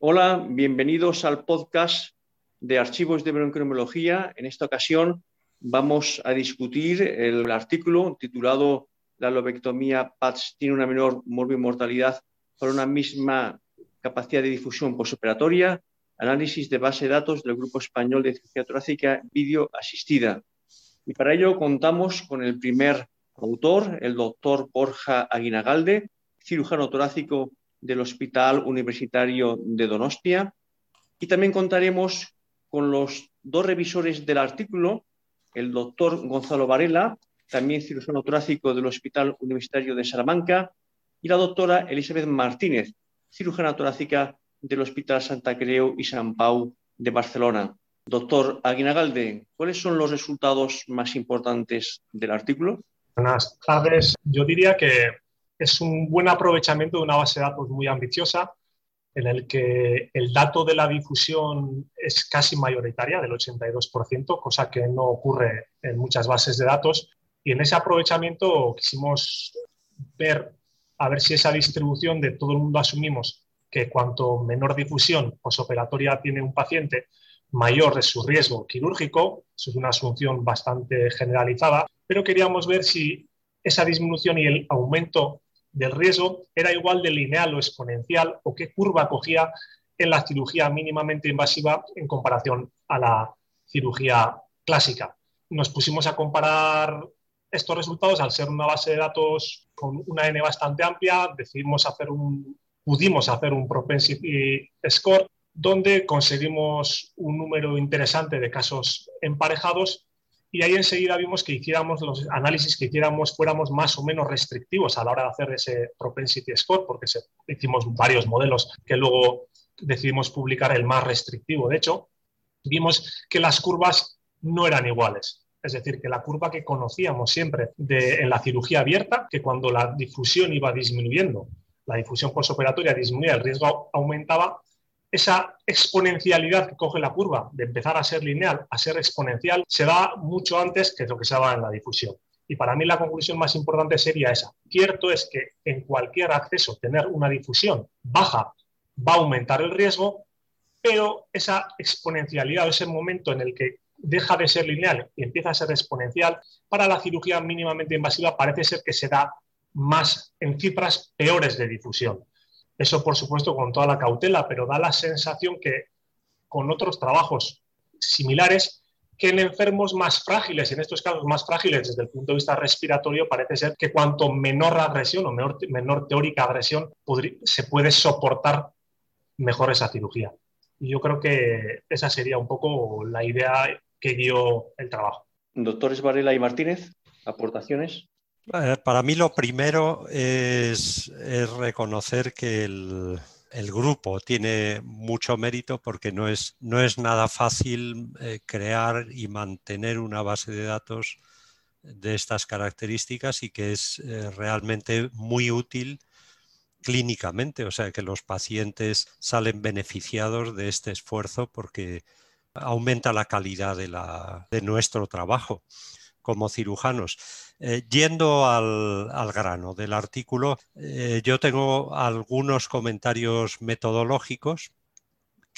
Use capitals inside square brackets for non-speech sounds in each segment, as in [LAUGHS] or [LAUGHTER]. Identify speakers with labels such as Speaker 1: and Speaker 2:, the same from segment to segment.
Speaker 1: Hola, bienvenidos al podcast de Archivos de Bronconeumología. En esta ocasión vamos a discutir el artículo titulado La lobectomía PATS tiene una menor mortalidad por una misma capacidad de difusión postoperatoria, análisis de base de datos del Grupo Español de Cirugía Torácica Vídeo Asistida. Y para ello contamos con el primer autor, el doctor Borja Aguinagalde, cirujano torácico del Hospital Universitario de Donostia. Y también contaremos con los dos revisores del artículo, el doctor Gonzalo Varela, también cirujano torácico del Hospital Universitario de Salamanca, y la doctora Elizabeth Martínez, cirujana torácica del Hospital Santa Creu y San Pau de Barcelona. Doctor Aguinagalde, ¿cuáles son los resultados más importantes del artículo?
Speaker 2: Buenas tardes. Yo diría que es un buen aprovechamiento de una base de datos muy ambiciosa en el que el dato de la difusión es casi mayoritaria, del 82%, cosa que no ocurre en muchas bases de datos. Y en ese aprovechamiento quisimos ver, a ver si esa distribución de todo el mundo asumimos que cuanto menor difusión posoperatoria tiene un paciente, mayor es su riesgo quirúrgico. Es una asunción bastante generalizada, pero queríamos ver si esa disminución y el aumento del riesgo era igual de lineal o exponencial o qué curva cogía en la cirugía mínimamente invasiva en comparación a la cirugía clásica. Nos pusimos a comparar estos resultados al ser una base de datos con una N bastante amplia, decidimos hacer un, pudimos hacer un propensity score donde conseguimos un número interesante de casos emparejados y ahí enseguida vimos que hiciéramos los análisis que hiciéramos fuéramos más o menos restrictivos a la hora de hacer ese propensity score, porque hicimos varios modelos que luego decidimos publicar el más restrictivo. De hecho, vimos que las curvas no eran iguales. Es decir, que la curva que conocíamos siempre de, en la cirugía abierta, que cuando la difusión iba disminuyendo, la difusión postoperatoria disminuía, el riesgo aumentaba, esa exponencialidad que coge la curva de empezar a ser lineal a ser exponencial se da mucho antes que lo que se daba en la difusión. Y para mí la conclusión más importante sería esa. Cierto es que en cualquier acceso tener una difusión baja va a aumentar el riesgo, pero esa exponencialidad, ese momento en el que deja de ser lineal y empieza a ser exponencial, para la cirugía mínimamente invasiva parece ser que se da más en cifras peores de difusión. Eso, por supuesto, con toda la cautela, pero da la sensación que con otros trabajos similares, que en enfermos más frágiles, en estos casos más frágiles desde el punto de vista respiratorio, parece ser que cuanto menor agresión o menor, menor teórica agresión, se puede soportar mejor esa cirugía. Y yo creo que esa sería un poco la idea que dio el trabajo.
Speaker 1: Doctores Varela y Martínez, aportaciones.
Speaker 3: Para mí lo primero es, reconocer que el, grupo tiene mucho mérito porque no es, no es nada fácil eh, crear y mantener una base de datos de estas características y que es eh, realmente muy útil clínicamente, o sea que los pacientes salen beneficiados de este esfuerzo porque aumenta la calidad de, la, de nuestro trabajo como cirujanos. Eh, yendo al, grano del artículo, eh, yo tengo algunos comentarios metodológicos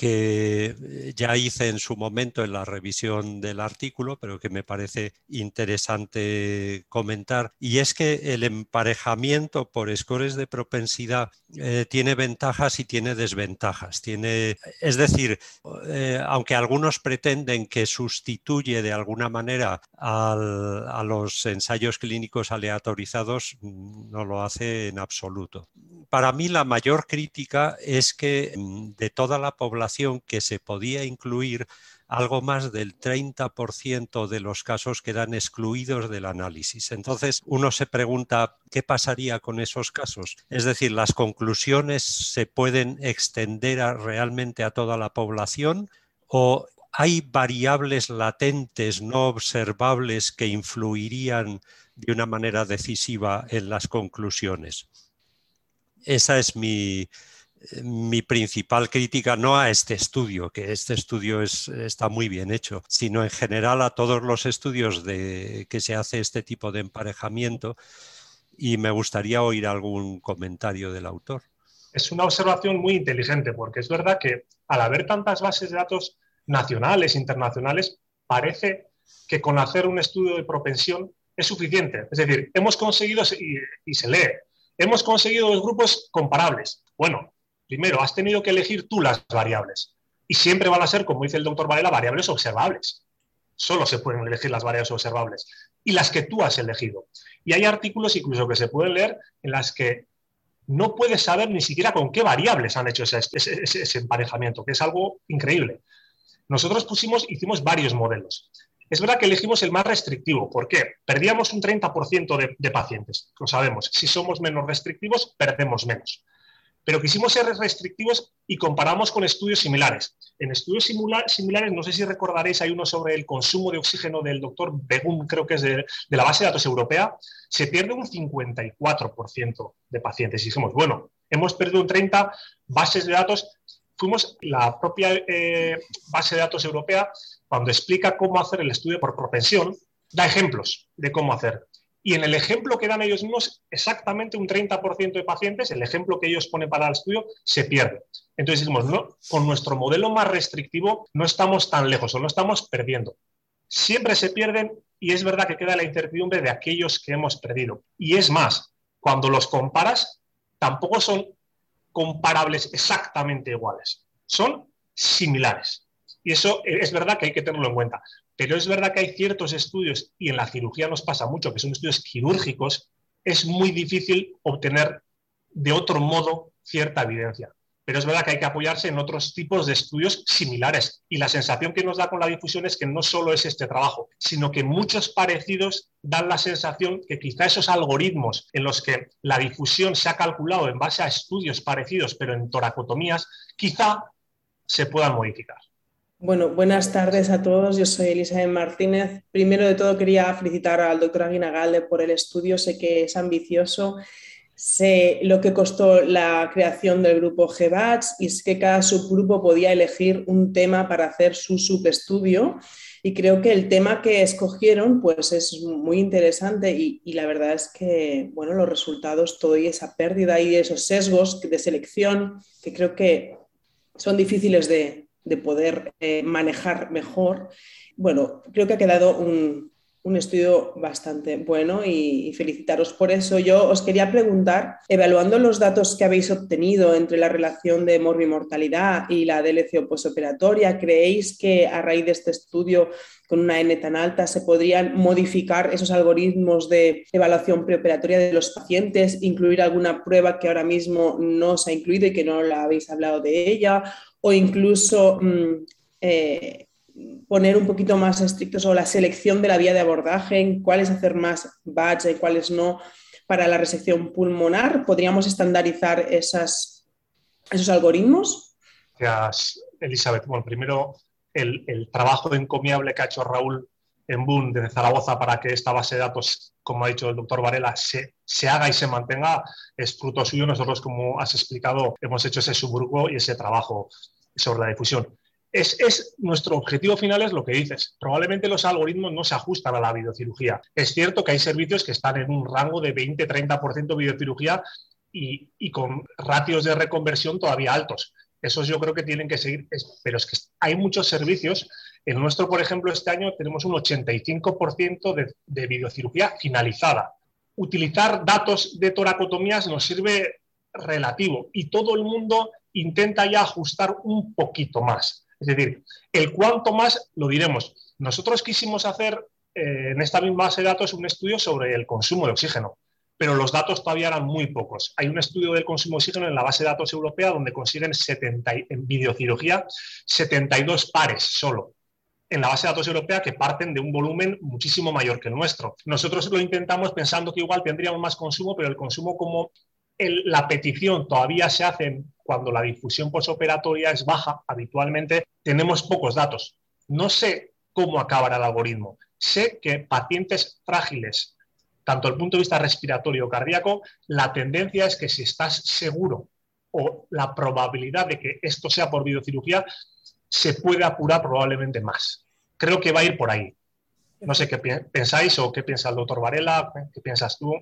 Speaker 3: que ya hice en su momento en la revisión del artículo, pero que me parece interesante comentar, y es que el emparejamiento por scores de propensidad eh, tiene ventajas y tiene desventajas. Tiene, es decir, eh, aunque algunos pretenden que sustituye de alguna manera a los ensayos clínicos aleatorizados, no lo hace en absoluto. Para mí la mayor crítica es que mm, de toda la población que se podía incluir, algo más del 30% de los casos quedan excluidos del análisis. Entonces uno se pregunta, ¿qué pasaría con esos casos? Es decir, ¿las conclusiones se pueden extender realmente a toda la población o hay variables latentes no observables que influirían de una manera decisiva en las conclusiones? Esa es mi, mi principal crítica no a este estudio, que este estudio está muy bien hecho, sino en general a todos los estudios de que se hace este tipo de emparejamiento y me gustaría oír algún comentario del autor.
Speaker 2: Es una observación muy inteligente porque es verdad que al haber tantas bases de datos nacionales, internacionales, parece que con hacer un estudio de propensión es suficiente. Es decir, hemos conseguido, y, se lee, hemos conseguido dos grupos comparables. Bueno, primero, has tenido que elegir tú las variables. Y siempre van a ser, como dice el doctor Varela, variables observables. Solo se pueden elegir las variables observables. Y las que tú has elegido. Y hay artículos incluso que se pueden leer en las que no puedes saber ni siquiera con qué variables han hecho ese, ese emparejamiento, que es algo increíble. Nosotros pusimos, hicimos varios modelos. Es verdad que elegimos el más restrictivo. ¿Por qué? Perdíamos un 30% de, pacientes, lo sabemos. Si somos menos restrictivos, perdemos menos. Pero quisimos ser restrictivos y comparamos con estudios similares. En estudios similares, no sé si recordaréis, hay uno sobre el consumo de oxígeno del doctor Begum, creo que es de, la base de datos europea, se pierde un 54% de pacientes. Y dijimos, bueno, hemos perdido un 30 bases de datos fuimos la propia eh, base de datos europea, cuando explica cómo hacer el estudio por propensión, da ejemplos de cómo hacer. Y en el ejemplo que dan ellos mismos, exactamente un 30% de pacientes, el ejemplo que ellos ponen para el estudio, se pierde. Entonces decimos, no, con nuestro modelo más restrictivo no estamos tan lejos o no estamos perdiendo. Siempre se pierden y es verdad que queda la incertidumbre de aquellos que hemos perdido. Y es más, cuando los comparas, tampoco son comparables exactamente iguales, son similares. Y eso es verdad que hay que tenerlo en cuenta. Pero es verdad que hay ciertos estudios, y en la cirugía nos pasa mucho, que son estudios quirúrgicos, es muy difícil obtener de otro modo cierta evidencia pero es verdad que hay que apoyarse en otros tipos de estudios similares. Y la sensación que nos da con la difusión es que no solo es este trabajo, sino que muchos parecidos dan la sensación que quizá esos algoritmos en los que la difusión se ha calculado en base a estudios parecidos, pero en toracotomías, quizá se puedan modificar.
Speaker 4: Bueno, buenas tardes a todos. Yo soy Elizabeth Martínez. Primero de todo quería felicitar al doctor Aguinagalde por el estudio. Sé que es ambicioso sé lo que costó la creación del grupo GBATS y es que cada subgrupo podía elegir un tema para hacer su subestudio y creo que el tema que escogieron pues es muy interesante y, la verdad es que bueno, los resultados, todo y esa pérdida y esos sesgos de selección que creo que son difíciles de, poder eh, manejar mejor, bueno, creo que ha quedado un, un estudio bastante bueno y, felicitaros por eso. Yo os quería preguntar, evaluando los datos que habéis obtenido entre la relación de morbimortalidad y la DLC postoperatoria, ¿creéis que a raíz de este estudio con una N tan alta se podrían modificar esos algoritmos de evaluación preoperatoria de los pacientes, incluir alguna prueba que ahora mismo no se ha incluido y que no la habéis hablado de ella, o incluso... Mm, eh, poner un poquito más estrictos o la selección de la vía de abordaje, en cuáles hacer más batch y cuáles no para la resección pulmonar? ¿Podríamos estandarizar esos algoritmos?
Speaker 2: Gracias, Elizabeth. Bueno, primero, el, trabajo encomiable que ha hecho Raúl en Boom desde Zaragoza para que esta base de datos, como ha dicho el doctor Varela, se, se, haga y se mantenga, es fruto suyo. Nosotros, como has explicado, hemos hecho ese subgrupo y ese trabajo sobre la difusión es, nuestro objetivo final es lo que dices. Probablemente los algoritmos no se ajustan a la videocirugía. Es cierto que hay servicios que están en un rango de 20-30% videocirugía y, y, con ratios de reconversión todavía altos. Esos yo creo que tienen que seguir, pero es que hay muchos servicios. En nuestro, por ejemplo, este año tenemos un 85% de, de videocirugía finalizada. Utilizar datos de toracotomías nos sirve relativo y todo el mundo intenta ya ajustar un poquito más. Es decir, el cuánto más lo diremos. Nosotros quisimos hacer eh, en esta misma base de datos un estudio sobre el consumo de oxígeno, pero los datos todavía eran muy pocos. Hay un estudio del consumo de oxígeno en la base de datos europea donde consiguen 70, en videocirugía 72 pares solo en la base de datos europea que parten de un volumen muchísimo mayor que nuestro. Nosotros lo intentamos pensando que igual tendríamos más consumo, pero el consumo como la petición todavía se hace cuando la difusión posoperatoria es baja, habitualmente tenemos pocos datos. No sé cómo acabará el algoritmo. Sé que pacientes frágiles, tanto desde el punto de vista respiratorio o cardíaco, la tendencia es que si estás seguro o la probabilidad de que esto sea por videocirugía, se puede apurar probablemente más. Creo que va a ir por ahí. No sé qué pensáis o qué piensa el doctor Varela, qué piensas tú.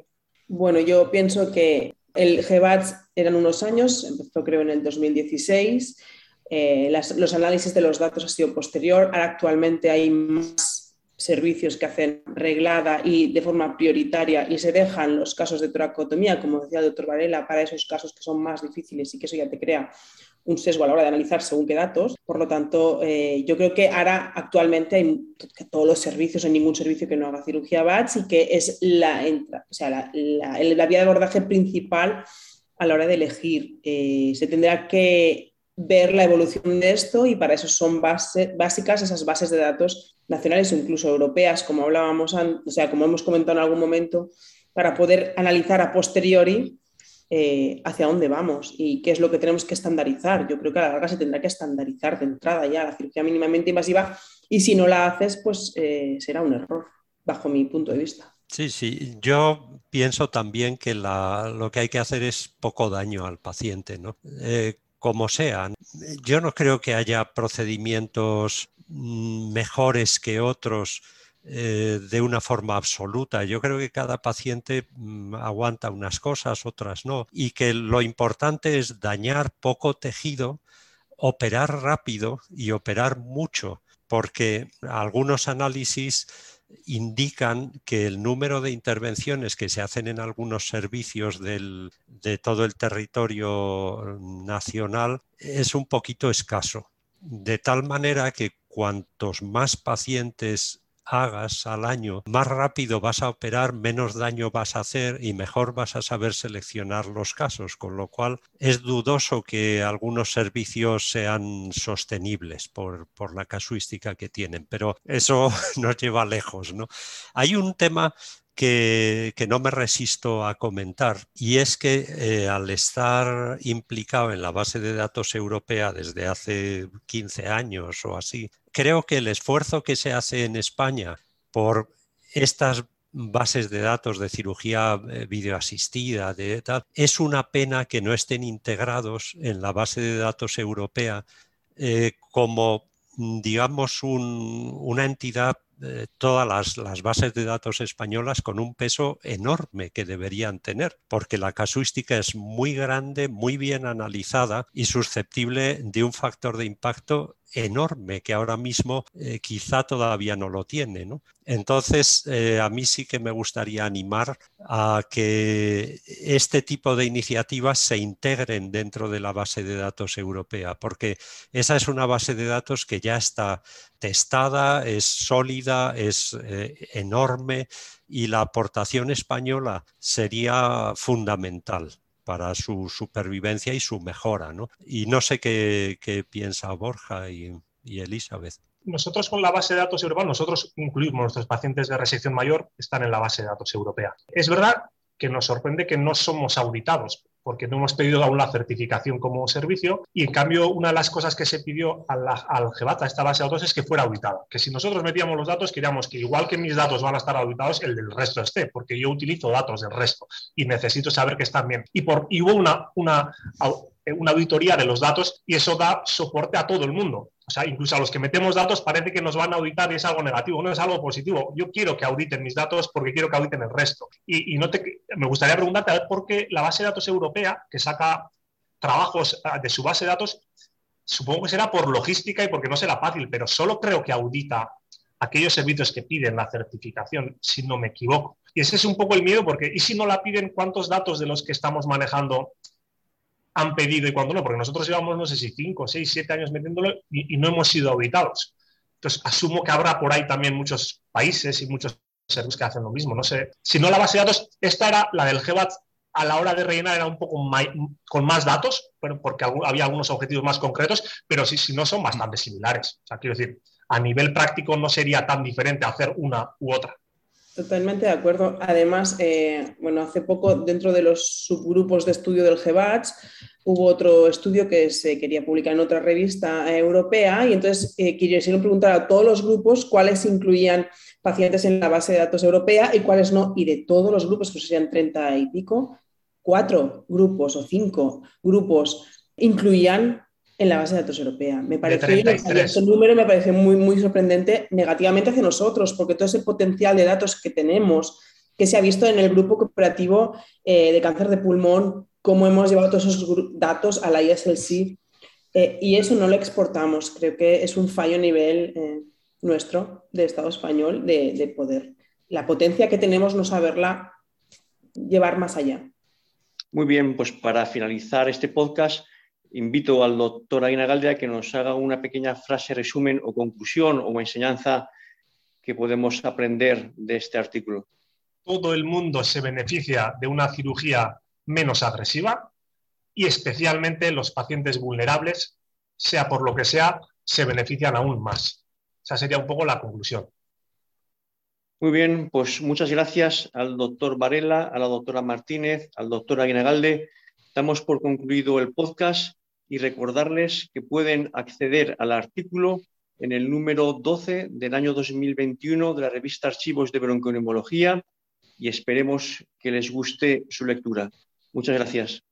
Speaker 4: Bueno, yo pienso que El GBATS eran unos años, empezó creo en el 2016. Eh, los análisis de los datos ha sido posterior. Ahora actualmente hay más servicios que hacen reglada y de forma prioritaria y se dejan los casos de toracotomía, como decía el doctor Varela, para esos casos que son más difíciles y que eso ya te crea un sesgo a la hora de analizar según qué datos. Por lo tanto, eh, yo creo que ahora actualmente hay todos los servicios, hay ningún servicio que no haga cirugía BATS y que es la, o sea, la, vía de abordaje principal a la hora de elegir. Eh, se tendrá que ver la evolución de esto y para eso son básicas esas bases de datos nacionales o incluso europeas, como hablábamos, o sea, como hemos comentado en algún momento, para poder analizar a posteriori eh, hacia dónde vamos y qué es lo que tenemos que estandarizar. Yo creo que a la larga se tendrá que estandarizar de entrada ya la cirugía mínimamente invasiva y si no la haces, pues eh, será un error, bajo mi punto de vista.
Speaker 3: Sí, sí, yo pienso también que lo que hay que hacer es poco daño al paciente, ¿no? Eh, como sea. Yo no creo que haya procedimientos mm, mejores que otros eh, de una forma absoluta. Yo creo que cada paciente mm, aguanta unas cosas, otras no, y que lo importante es dañar poco tejido, operar rápido y operar mucho, porque algunos análisis indican que el número de intervenciones que se hacen en algunos servicios de todo el territorio nacional es un poquito escaso. De tal manera que cuantos más pacientes hagas al año, más rápido vas a operar, menos daño vas a hacer y mejor vas a saber seleccionar los casos, con lo cual es dudoso que algunos servicios sean sostenibles por, por la casuística que tienen, pero eso [LAUGHS] nos lleva lejos. ¿no? Hay un tema que, no me resisto a comentar y es que eh, al estar implicado en la base de datos europea desde hace 15 años o así, creo que el esfuerzo que se hace en España por estas bases de datos de cirugía eh, videoasistida, de es una pena que no estén integrados en la base de datos europea eh, como, digamos, una entidad todas las, bases de datos españolas con un peso enorme que deberían tener, porque la casuística es muy grande, muy bien analizada y susceptible de un factor de impacto enorme que ahora mismo eh, quizá todavía no lo tiene. ¿no? Entonces, eh, a mí sí que me gustaría animar a que este tipo de iniciativas se integren dentro de la base de datos europea, porque esa es una base de datos que ya está testada, es sólida, es eh, enorme y la aportación española sería fundamental para su supervivencia y su mejora. ¿no? Y no sé qué, piensa Borja y, Elizabeth
Speaker 2: nosotros con la base de datos europea, nosotros incluimos nuestros pacientes de resección mayor, están en la base de datos europea. Es verdad que nos sorprende que no somos auditados, porque no hemos pedido aún la certificación como servicio y en cambio una de las cosas que se pidió al, GEBAT, a esta base de datos, es que fuera auditada. Que si nosotros metíamos los datos, queríamos que igual que mis datos van a estar auditados, el del resto esté, porque yo utilizo datos del resto y necesito saber que están bien. Y, por, y hubo una, una, una auditoría de los datos y eso da soporte a todo el mundo. O sea, incluso a los que metemos datos parece que nos van a auditar y es algo negativo, no es algo positivo. Yo quiero que auditen mis datos porque quiero que auditen el resto. Y, no me gustaría preguntarte a ver por qué la base de datos europea, que saca trabajos ah, de su base de datos, supongo que será por logística y porque no será fácil, pero solo creo que audita aquellos servicios que piden la certificación, si no me equivoco. Y ese es un poco el miedo, porque ¿y si no la piden cuántos datos de los que estamos manejando han pedido y cuándo no, porque nosotros llevamos, no sé si 5, 6, 7 años metiéndolo y, no hemos sido auditados. Entonces, asumo que habrá por ahí también muchos países y muchos servicios que hacen lo mismo. No sé, si no la base de datos, esta era la del GBAT a la hora de rellenar era un poco con más datos, pero porque había algunos objetivos más concretos, pero si, si no son bastante similares. O sea, quiero decir, a nivel práctico no sería tan diferente hacer una u otra.
Speaker 4: Totalmente de acuerdo. Además, eh, bueno, hace poco dentro de los subgrupos de estudio del GBATS hubo otro estudio que se quería publicar en otra revista europea y entonces eh, quisieron preguntar a todos los grupos cuáles incluían pacientes en la base de datos europea y cuáles no. Y de todos los grupos, que serían 30 y pico, cuatro grupos o cinco grupos incluían en la base de datos europea. Me parece ese número me parece muy, muy sorprendente negativamente hacia nosotros, porque todo ese potencial de datos que tenemos que se ha visto en el grupo cooperativo eh, de cáncer de pulmón, cómo hemos llevado todos esos datos a la ISLC eh, y eso no lo exportamos. Creo que es un fallo a nivel eh, nuestro de Estado español de, poder. La potencia que tenemos no saberla llevar más allá.
Speaker 1: Muy bien, pues para finalizar este podcast, invito al doctor Aguinagalde a que nos haga una pequeña frase, resumen o conclusión o enseñanza que podemos aprender de este artículo.
Speaker 2: Todo el mundo se beneficia de una cirugía menos agresiva y especialmente los pacientes vulnerables, sea por lo que sea, se benefician aún más. Esa sería un poco la conclusión.
Speaker 1: Muy bien, pues muchas gracias al doctor Varela, a la doctora Martínez, al doctor Aguinagalde. Damos por concluido el podcast y recordarles que pueden acceder al artículo en el número 12 del año 2021 de la revista Archivos de Bronconeumología y esperemos que les guste su lectura. Muchas gracias.